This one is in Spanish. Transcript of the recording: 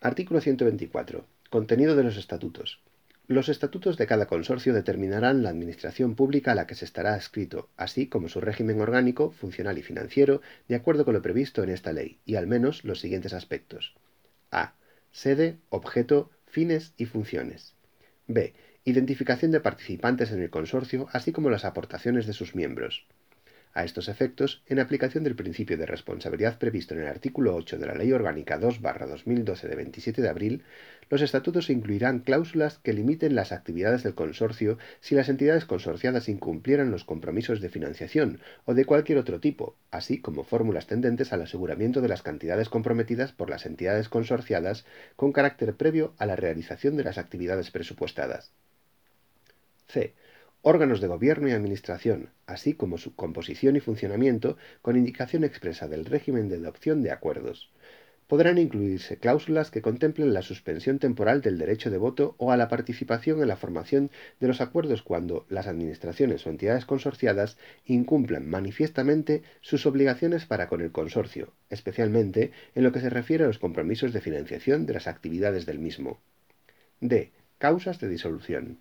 Artículo 124. Contenido de los estatutos. Los estatutos de cada consorcio determinarán la administración pública a la que se estará adscrito, así como su régimen orgánico, funcional y financiero, de acuerdo con lo previsto en esta ley, y al menos los siguientes aspectos. A. Sede, objeto, fines y funciones. B. Identificación de participantes en el consorcio, así como las aportaciones de sus miembros. A estos efectos, en aplicación del principio de responsabilidad previsto en el artículo 8 de la Ley Orgánica 2-2012 de 27 de abril, los estatutos incluirán cláusulas que limiten las actividades del consorcio si las entidades consorciadas incumplieran los compromisos de financiación o de cualquier otro tipo, así como fórmulas tendentes al aseguramiento de las cantidades comprometidas por las entidades consorciadas con carácter previo a la realización de las actividades presupuestadas. C órganos de gobierno y administración, así como su composición y funcionamiento, con indicación expresa del régimen de adopción de acuerdos. Podrán incluirse cláusulas que contemplen la suspensión temporal del derecho de voto o a la participación en la formación de los acuerdos cuando las administraciones o entidades consorciadas incumplan manifiestamente sus obligaciones para con el consorcio, especialmente en lo que se refiere a los compromisos de financiación de las actividades del mismo. D. Causas de disolución.